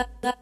da da